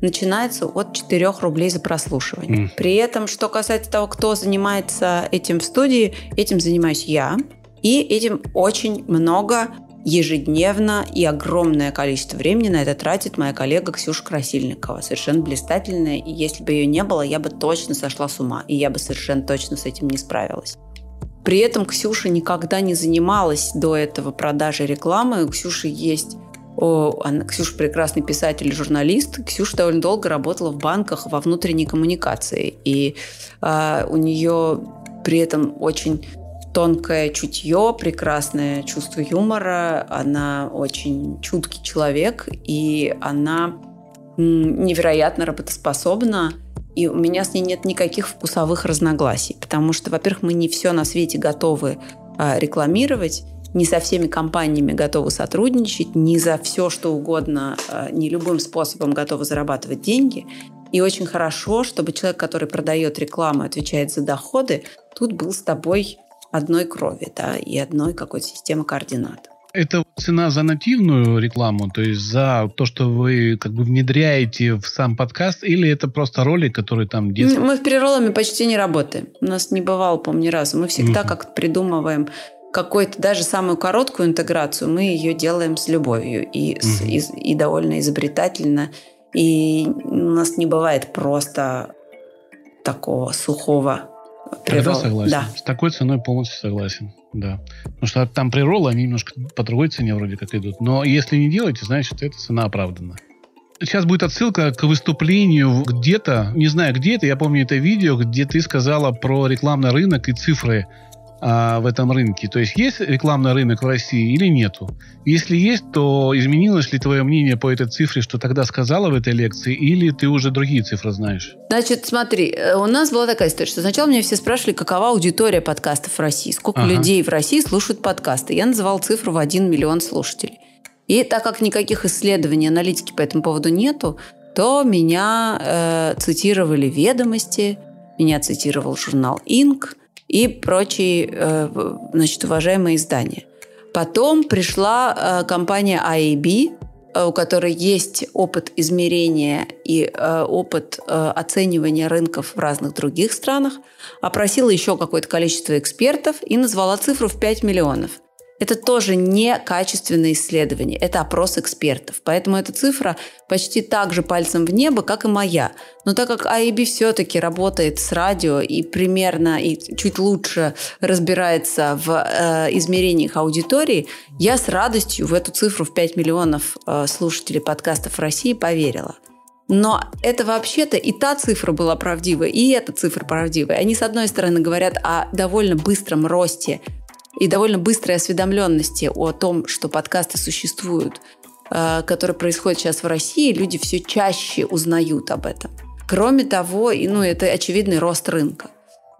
начинается от 4 рублей за прослушивание. Mm. При этом, что касается того, кто занимается этим в студии, этим занимаюсь я. И этим очень много ежедневно и огромное количество времени на это тратит моя коллега Ксюша Красильникова. Совершенно блистательная. И если бы ее не было, я бы точно сошла с ума. И я бы совершенно точно с этим не справилась. При этом Ксюша никогда не занималась до этого продажей рекламы. У Ксюши есть о, она, Ксюша прекрасный писатель и журналист. Ксюша довольно долго работала в банках во внутренней коммуникации. И э, у нее при этом очень тонкое чутье, прекрасное чувство юмора. Она очень чуткий человек, и она невероятно работоспособна. И у меня с ней нет никаких вкусовых разногласий, потому что, во-первых, мы не все на свете готовы а, рекламировать, не со всеми компаниями готовы сотрудничать, не за все, что угодно, э, не любым способом готовы зарабатывать деньги. И очень хорошо, чтобы человек, который продает рекламу, отвечает за доходы, тут был с тобой одной крови да, и одной какой-то системы координат. Это цена за нативную рекламу, то есть за то, что вы как бы внедряете в сам подкаст, или это просто ролик, который там действует? Мы в перероллами почти не работаем. У нас не бывало, по-моему, ни разу. Мы всегда mm-hmm. как-то придумываем какую-то даже самую короткую интеграцию, мы ее делаем с любовью и, с, и, и довольно изобретательно. И у нас не бывает просто такого сухого Тогда согласен. Да. С такой ценой полностью согласен. Да. Потому что там приролы, они немножко по другой цене вроде как идут. Но если не делаете, значит, эта цена оправдана. Сейчас будет отсылка к выступлению где-то, не знаю где это, я помню это видео, где ты сказала про рекламный рынок и цифры а, в этом рынке? То есть есть рекламный рынок в России или нету? Если есть, то изменилось ли твое мнение по этой цифре, что тогда сказала в этой лекции, или ты уже другие цифры знаешь? Значит, смотри, э, у нас была такая история, что сначала меня все спрашивали, какова аудитория подкастов в России, сколько ага. людей в России слушают подкасты. Я называла цифру в 1 миллион слушателей. И так как никаких исследований, аналитики по этому поводу нету, то меня э, цитировали ведомости, меня цитировал журнал Инк, и прочие э, значит, уважаемые издания. Потом пришла э, компания IAB, э, у которой есть опыт измерения и опыт оценивания рынков в разных других странах, опросила еще какое-то количество экспертов и назвала цифру в 5 миллионов. Это тоже не качественное исследование, это опрос экспертов. Поэтому эта цифра почти так же пальцем в небо, как и моя. Но так как AIB все-таки работает с радио и примерно и чуть лучше разбирается в э, измерениях аудитории, я с радостью в эту цифру в 5 миллионов э, слушателей подкастов России поверила. Но это вообще-то и та цифра была правдивая, и эта цифра правдивая. Они, с одной стороны, говорят о довольно быстром росте и довольно быстрой осведомленности о том, что подкасты существуют, э, которые происходят сейчас в России, люди все чаще узнают об этом. Кроме того, и, ну, это очевидный рост рынка.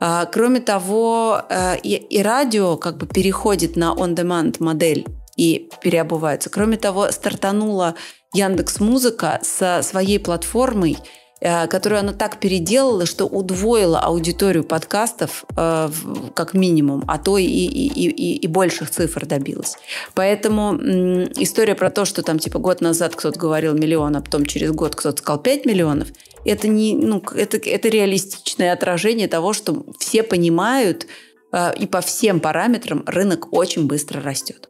А, кроме того, э, и, и радио как бы переходит на on-demand модель и переобувается. Кроме того, стартанула Яндекс Музыка со своей платформой – которую она так переделала, что удвоила аудиторию подкастов э, как минимум, а то и, и, и, и больших цифр добилась. Поэтому история про то, что там типа год назад кто-то говорил миллион, а потом через год кто-то сказал 5 миллионов, это, не, ну, это, это реалистичное отражение того, что все понимают, э, и по всем параметрам рынок очень быстро растет.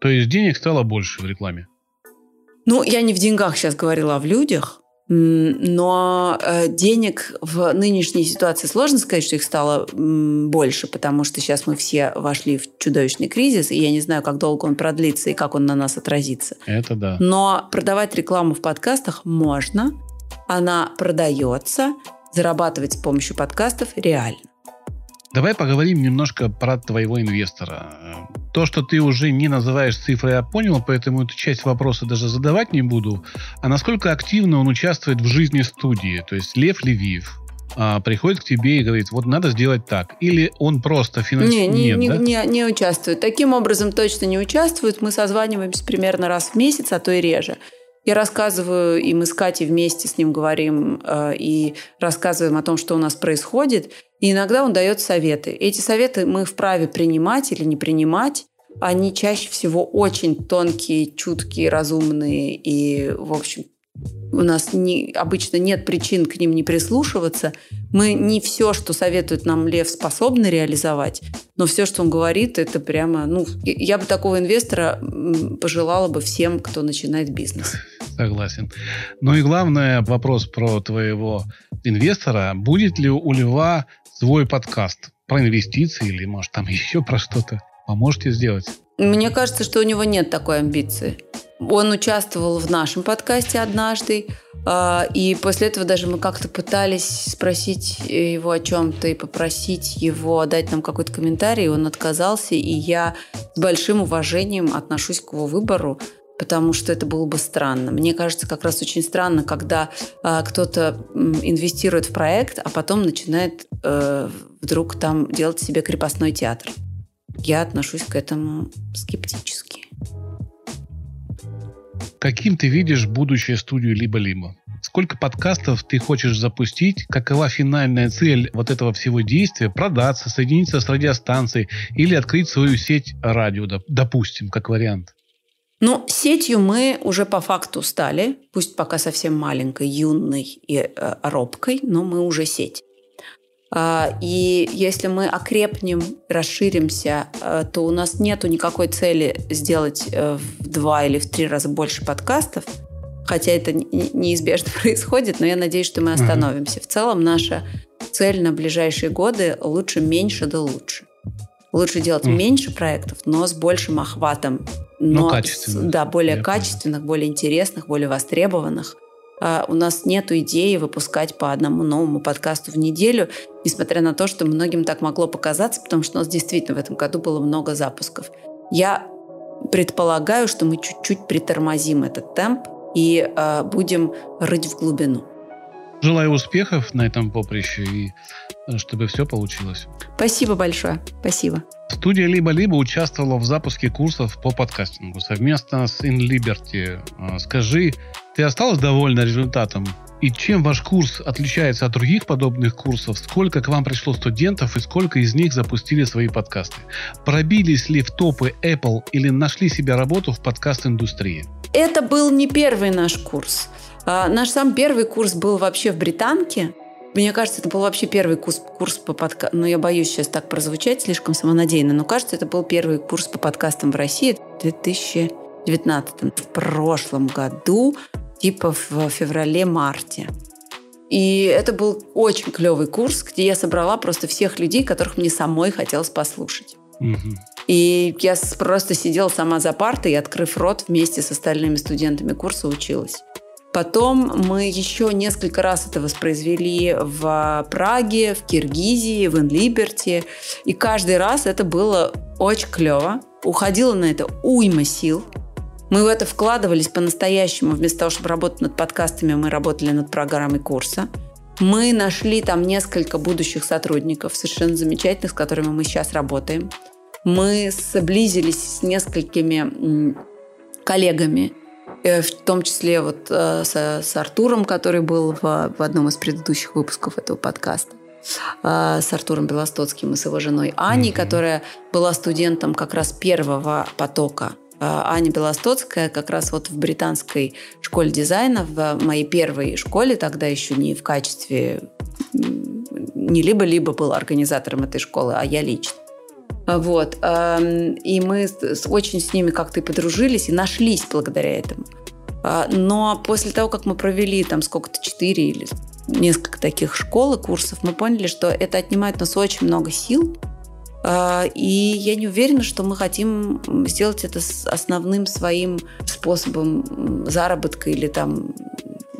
То есть денег стало больше в рекламе? Ну, я не в деньгах сейчас говорила, а в людях. Но э, денег в нынешней ситуации сложно сказать, что их стало больше, потому что сейчас мы все вошли в чудовищный кризис, и я не знаю, как долго он продлится и как он на нас отразится. Это да. Но продавать рекламу в подкастах можно, она продается, зарабатывать с помощью подкастов реально. Давай поговорим немножко про твоего инвестора. То, что ты уже не называешь цифрой, я понял, поэтому эту часть вопроса даже задавать не буду. А насколько активно он участвует в жизни студии? То есть Лев Левиев, а, приходит к тебе и говорит, вот надо сделать так. Или он просто финансирует? Не, не, Нет, не, да? не, не участвует. Таким образом точно не участвует. Мы созваниваемся примерно раз в месяц, а то и реже. Я рассказываю, и мы с Катей вместе с ним говорим э, и рассказываем о том, что у нас происходит. И иногда он дает советы. Эти советы мы вправе принимать или не принимать. Они чаще всего очень тонкие, чуткие, разумные и, в общем, у нас не, обычно нет причин к ним не прислушиваться. Мы не все, что советует нам Лев, способны реализовать, но все, что он говорит, это прямо... Ну, я бы такого инвестора пожелала бы всем, кто начинает бизнес. Согласен. Ну и главное, вопрос про твоего инвестора. Будет ли у Льва свой подкаст про инвестиции или, может, там еще про что-то поможете сделать? Мне кажется, что у него нет такой амбиции. Он участвовал в нашем подкасте однажды, а, и после этого даже мы как-то пытались спросить его о чем-то и попросить его дать нам какой-то комментарий, он отказался, и я с большим уважением отношусь к его выбору, потому что это было бы странно. Мне кажется, как раз очень странно, когда э, кто-то инвестирует в проект, а потом начинает э, вдруг там делать себе крепостной театр. Я отношусь к этому скептически. Каким ты видишь будущее студию либо-либо? сколько подкастов ты хочешь запустить, какова финальная цель вот этого всего действия, продаться, соединиться с радиостанцией или открыть свою сеть радио, допустим, как вариант? Ну, сетью мы уже по факту стали, пусть пока совсем маленькой, юной и э, робкой, но мы уже сеть. А, и если мы окрепнем, расширимся, э, то у нас нет никакой цели сделать э, в два или в три раза больше подкастов, хотя это неизбежно происходит, но я надеюсь, что мы остановимся. В целом наша цель на ближайшие годы лучше меньше да лучше. Лучше делать меньше проектов, но с большим охватом но, но качественных. Да, более Я качественных, понял. более интересных, более востребованных. Uh, у нас нет идеи выпускать по одному новому подкасту в неделю, несмотря на то, что многим так могло показаться, потому что у нас действительно в этом году было много запусков. Я предполагаю, что мы чуть-чуть притормозим этот темп и uh, будем рыть в глубину. Желаю успехов на этом поприще и э, чтобы все получилось. Спасибо большое. Спасибо. Студия «Либо-либо» участвовала в запуске курсов по подкастингу совместно с InLiberty. А, скажи, ты осталась довольна результатом? И чем ваш курс отличается от других подобных курсов? Сколько к вам пришло студентов и сколько из них запустили свои подкасты? Пробились ли в топы Apple или нашли себе работу в подкаст-индустрии? Это был не первый наш курс. А, наш сам первый курс был вообще в Британке – мне кажется, это был вообще первый курс, курс по подкастам. Ну, я боюсь сейчас так прозвучать слишком самонадеянно, но кажется, это был первый курс по подкастам в России в 2019 в прошлом году, типа в феврале-марте. И это был очень клевый курс, где я собрала просто всех людей, которых мне самой хотелось послушать. И я просто сидела сама за партой открыв рот, вместе с остальными студентами курса училась. Потом мы еще несколько раз это воспроизвели в Праге, в Киргизии, в Инлиберти. И каждый раз это было очень клево. Уходило на это уйма сил. Мы в это вкладывались по-настоящему. Вместо того, чтобы работать над подкастами, мы работали над программой курса. Мы нашли там несколько будущих сотрудников, совершенно замечательных, с которыми мы сейчас работаем. Мы сблизились с несколькими коллегами в том числе вот э, с, с Артуром, который был в, в одном из предыдущих выпусков этого подкаста э, с Артуром Белостоцким и с его женой Аней, mm-hmm. которая была студентом как раз первого потока. Аня Белостоцкая как раз вот в британской школе дизайна, в моей первой школе, тогда еще не в качестве, не либо-либо был организатором этой школы, а я лично. Вот. Эм, и мы очень с ними как-то подружились и нашлись благодаря этому. А, но после того, как мы провели там сколько-то, четыре или несколько таких школ и курсов, мы поняли, что это отнимает у нас очень много сил. А, и я не уверена, что мы хотим сделать это основным своим способом заработка или там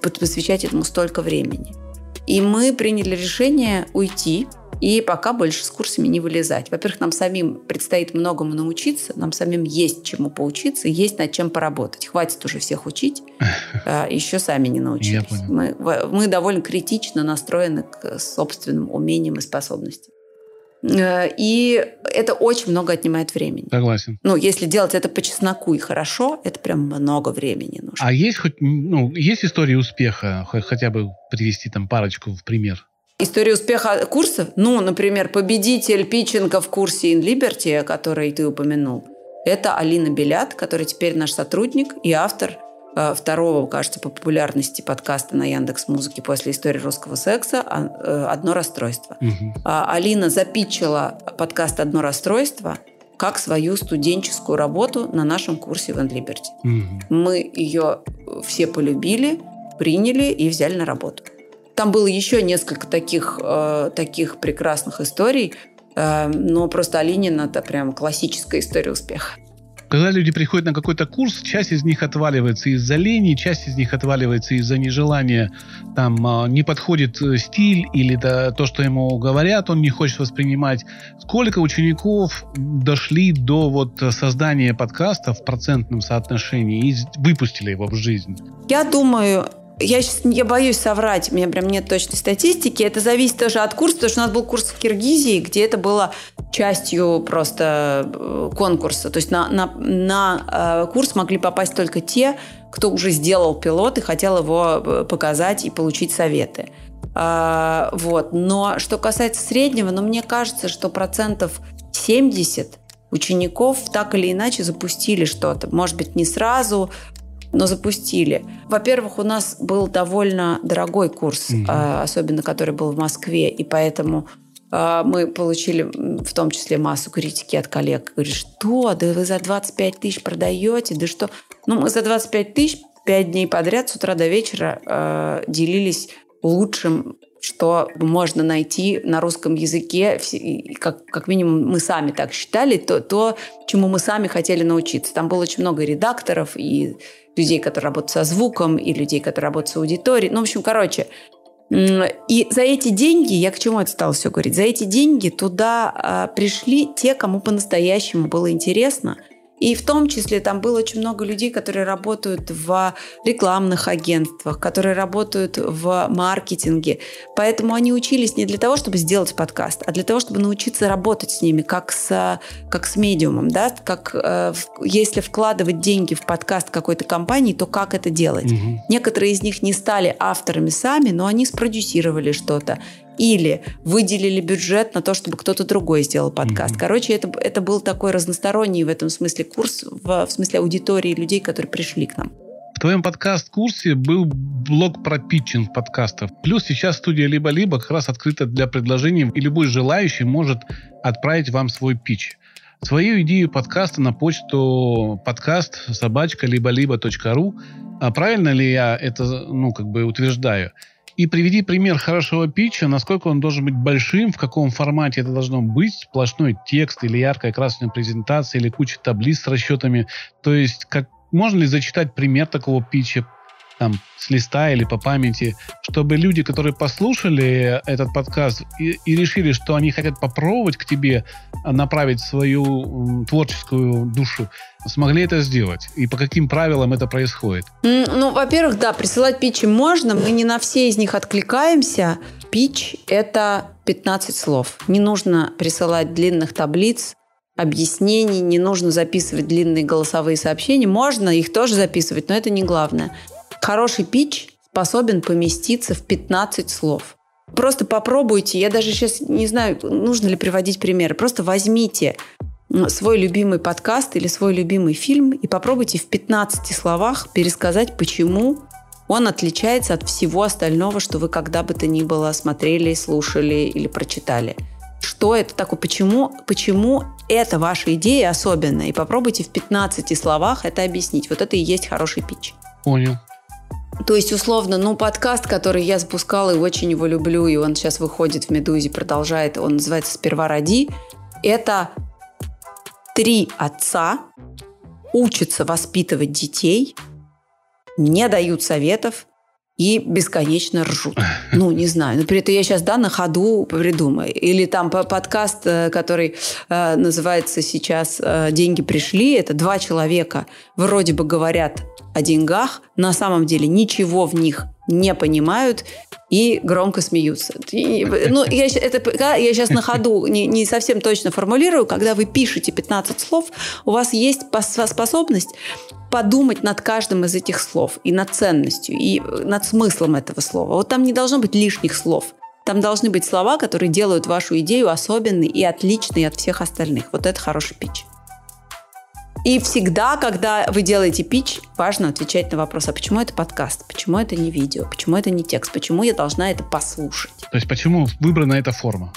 посвящать этому столько времени. И мы приняли решение уйти и пока больше с курсами не вылезать. Во-первых, нам самим предстоит многому научиться, нам самим есть чему поучиться, есть над чем поработать. Хватит уже всех учить, а, еще сами не научились. Мы, мы довольно критично настроены к собственным умениям и способностям. Э, и это очень много отнимает времени. Согласен. Ну, если делать это по чесноку и хорошо, это прям много времени нужно. А есть хоть, ну, есть истории успеха, хотя бы привести там парочку в пример? История успеха курса? Ну, например, победитель питчинга в курсе In Liberty, который ты упомянул, это Алина Белят, которая теперь наш сотрудник и автор э, второго, кажется, по популярности подкаста на Яндекс Музыке после истории русского секса э, «Одно расстройство». Угу. Алина запитчила подкаст «Одно расстройство» как свою студенческую работу на нашем курсе в Liberty. Угу. Мы ее все полюбили, приняли и взяли на работу. Там было еще несколько таких, э, таких прекрасных историй, э, но просто Алинин – это прям классическая история успеха. Когда люди приходят на какой-то курс, часть из них отваливается из-за лени, часть из них отваливается из-за нежелания, там э, не подходит э, стиль или да, то, что ему говорят, он не хочет воспринимать. Сколько учеников дошли до вот создания подкаста в процентном соотношении и выпустили его в жизнь? Я думаю, я, сейчас, я боюсь соврать, у меня прям нет точной статистики. Это зависит тоже от курса, потому что у нас был курс в Киргизии, где это было частью просто э, конкурса. То есть на, на, на э, курс могли попасть только те, кто уже сделал пилот и хотел его э, показать и получить советы. А, вот. Но что касается среднего, ну, мне кажется, что процентов 70 учеников так или иначе запустили что-то. Может быть, не сразу, но запустили. Во-первых, у нас был довольно дорогой курс, угу. особенно который был в Москве, и поэтому а, мы получили в том числе массу критики от коллег. Говорят, что, да вы за 25 тысяч продаете, да что? Ну, мы за 25 тысяч 5 дней подряд с утра до вечера э, делились лучшим, что можно найти на русском языке, как, как минимум мы сами так считали, то, то, чему мы сами хотели научиться. Там было очень много редакторов и людей, которые работают со звуком, и людей, которые работают с аудиторией. Ну, в общем, короче, и за эти деньги, я к чему это стала все говорить, за эти деньги туда а, пришли те, кому по-настоящему было интересно – и в том числе там было очень много людей, которые работают в рекламных агентствах, которые работают в маркетинге. Поэтому они учились не для того, чтобы сделать подкаст, а для того, чтобы научиться работать с ними, как с, как с медиумом. Да? Как, э, если вкладывать деньги в подкаст какой-то компании, то как это делать? Угу. Некоторые из них не стали авторами сами, но они спродюсировали что-то или выделили бюджет на то, чтобы кто-то другой сделал подкаст. Mm-hmm. Короче, это, это был такой разносторонний в этом смысле курс, в, в смысле аудитории людей, которые пришли к нам. В твоем подкаст-курсе был блок про питчинг подкастов. Плюс сейчас студия «Либо-либо» как раз открыта для предложений, и любой желающий может отправить вам свой питч. Свою идею подкаста на почту подкаст собачка либо-либо.ру. А правильно ли я это ну, как бы утверждаю? И приведи пример хорошего питча, насколько он должен быть большим, в каком формате это должно быть, сплошной текст или яркая красная презентация, или куча таблиц с расчетами. То есть, как, можно ли зачитать пример такого питча, там, с листа или по памяти, чтобы люди, которые послушали этот подкаст и, и решили, что они хотят попробовать к тебе направить свою творческую душу, смогли это сделать? И по каким правилам это происходит? Ну, во-первых, да, присылать питчи можно. Мы не на все из них откликаемся. Питч – это 15 слов. Не нужно присылать длинных таблиц, объяснений, не нужно записывать длинные голосовые сообщения. Можно их тоже записывать, но это не главное. Хороший пич способен поместиться в 15 слов. Просто попробуйте. Я даже сейчас не знаю, нужно ли приводить примеры. Просто возьмите свой любимый подкаст или свой любимый фильм и попробуйте в 15 словах пересказать, почему он отличается от всего остального, что вы когда бы то ни было смотрели, слушали или прочитали. Что это такое? Почему, почему это ваша идея особенная? И попробуйте в 15 словах это объяснить. Вот это и есть хороший пич. Понял. То есть, условно, ну, подкаст, который я запускала и очень его люблю, и он сейчас выходит в «Медузе», продолжает, он называется «Сперва роди». Это три отца учатся воспитывать детей, не дают советов и бесконечно ржут. Ну, не знаю. Например, это я сейчас, да, на ходу придумаю. Или там подкаст, э, который э, называется сейчас э, «Деньги пришли». Это два человека вроде бы говорят о деньгах, на самом деле ничего в них не понимают и громко смеются. И, ну, я, это, я сейчас на ходу не, не совсем точно формулирую. Когда вы пишете 15 слов, у вас есть способность подумать над каждым из этих слов и над ценностью, и над смыслом этого слова. Вот там не должно быть лишних слов. Там должны быть слова, которые делают вашу идею особенной и отличной от всех остальных. Вот это хороший пич. И всегда, когда вы делаете пич, важно отвечать на вопрос, а почему это подкаст, почему это не видео, почему это не текст, почему я должна это послушать. То есть почему выбрана эта форма?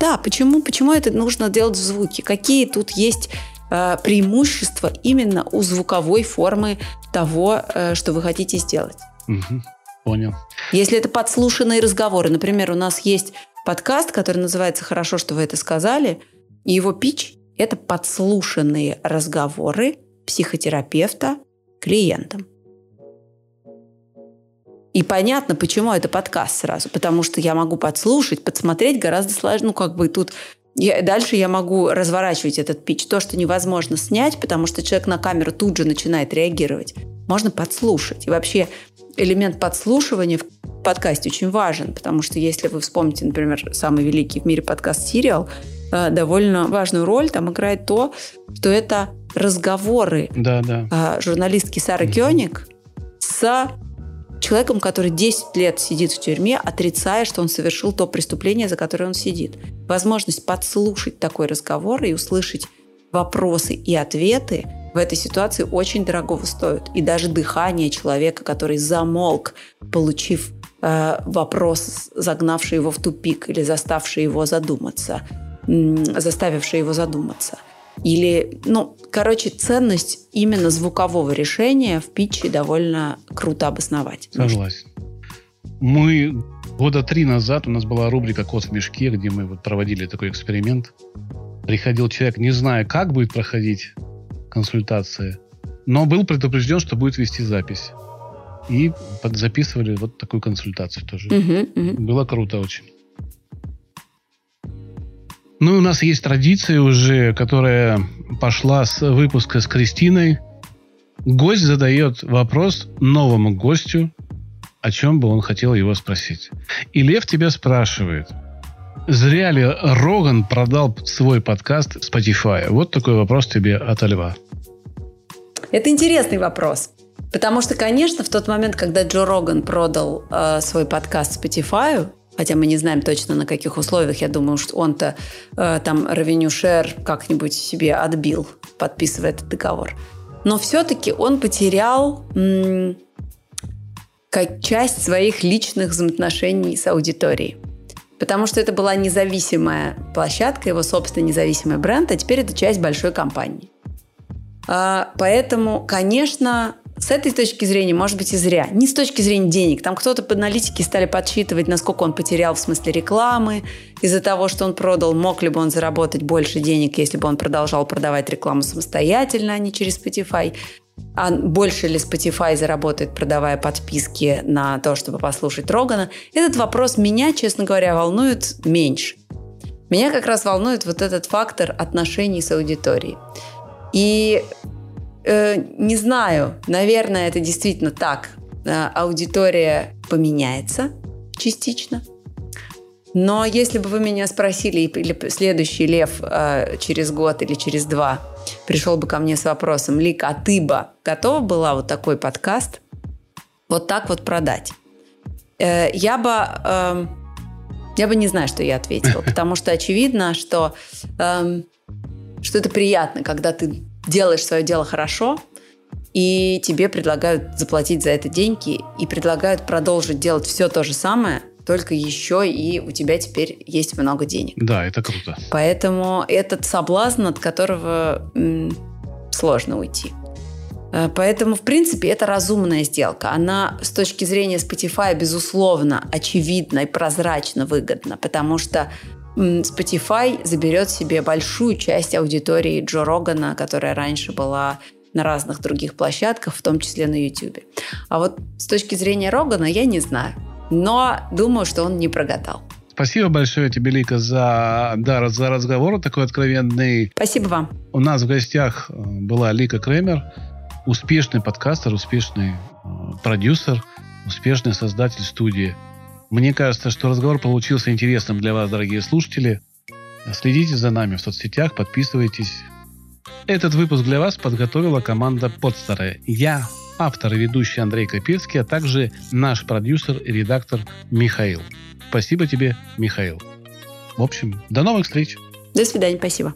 Да, почему, почему это нужно делать в звуке? Какие тут есть э, преимущества именно у звуковой формы того, э, что вы хотите сделать? Угу, понял. Если это подслушанные разговоры, например, у нас есть подкаст, который называется «Хорошо, что вы это сказали», и его пич это подслушанные разговоры психотерапевта клиентам. И понятно, почему это подкаст сразу. Потому что я могу подслушать, подсмотреть гораздо сложнее. Ну, как бы тут... Я, дальше я могу разворачивать этот пич. То, что невозможно снять, потому что человек на камеру тут же начинает реагировать. можно подслушать. И вообще элемент подслушивания в подкасте очень важен, потому что если вы вспомните, например, самый великий в мире подкаст «Сериал», довольно важную роль там играет то, что это разговоры да, да. Э, журналистки Сары mm-hmm. Кёник с человеком, который 10 лет сидит в тюрьме, отрицая, что он совершил то преступление, за которое он сидит. Возможность подслушать такой разговор и услышать вопросы и ответы в этой ситуации очень дорогого стоят. И даже дыхание человека, который замолк, получив э, вопрос, загнавший его в тупик или заставший его задуматься, заставивший его задуматься – или, ну, короче, ценность именно звукового решения в питче довольно круто обосновать. Согласен. Мы года три назад у нас была рубрика «Кот в мешке», где мы вот проводили такой эксперимент. Приходил человек, не зная, как будет проходить консультация, но был предупрежден, что будет вести запись. И записывали вот такую консультацию тоже. Угу, угу. Было круто очень. Ну, у нас есть традиция уже, которая пошла с выпуска с Кристиной. Гость задает вопрос новому гостю, о чем бы он хотел его спросить. И Лев тебя спрашивает, зря ли Роган продал свой подкаст Spotify? Вот такой вопрос тебе от Льва. Это интересный вопрос. Потому что, конечно, в тот момент, когда Джо Роган продал э, свой подкаст Spotify, хотя мы не знаем точно на каких условиях. Я думаю, что он-то э, там revenue как-нибудь себе отбил, подписывая этот договор. Но все-таки он потерял м- как часть своих личных взаимоотношений с аудиторией. Потому что это была независимая площадка, его собственный независимый бренд, а теперь это часть большой компании. А, поэтому, конечно, с этой точки зрения, может быть, и зря. Не с точки зрения денег. Там кто-то по аналитике стали подсчитывать, насколько он потерял в смысле рекламы. Из-за того, что он продал, мог ли бы он заработать больше денег, если бы он продолжал продавать рекламу самостоятельно, а не через Spotify. А больше ли Spotify заработает, продавая подписки на то, чтобы послушать Рогана? Этот вопрос меня, честно говоря, волнует меньше. Меня как раз волнует вот этот фактор отношений с аудиторией. И Э, не знаю, наверное, это действительно так. Э, аудитория поменяется частично. Но если бы вы меня спросили, или следующий лев э, через год или через два пришел бы ко мне с вопросом, Лика, а ты бы готова была вот такой подкаст вот так вот продать? Э, я бы... Э, я бы не знаю, что я ответила, потому что очевидно, что, э, что это приятно, когда ты делаешь свое дело хорошо, и тебе предлагают заплатить за это деньги, и предлагают продолжить делать все то же самое, только еще и у тебя теперь есть много денег. Да, это круто. Поэтому этот соблазн, от которого м, сложно уйти. Э, поэтому, в принципе, это разумная сделка. Она с точки зрения Spotify, безусловно, очевидно и прозрачно выгодна, потому что Spotify заберет себе большую часть аудитории Джо Рогана, которая раньше была на разных других площадках, в том числе на YouTube. А вот с точки зрения Рогана я не знаю. Но думаю, что он не прогадал. Спасибо большое тебе, Лика, за, да, за разговор такой откровенный. Спасибо вам. У нас в гостях э, была Лика Кремер, успешный подкастер, успешный э, продюсер, успешный создатель студии мне кажется, что разговор получился интересным для вас, дорогие слушатели. Следите за нами в соцсетях, подписывайтесь. Этот выпуск для вас подготовила команда Подстера. Я, автор и ведущий Андрей Капецкий, а также наш продюсер и редактор Михаил. Спасибо тебе, Михаил. В общем, до новых встреч. До свидания, спасибо.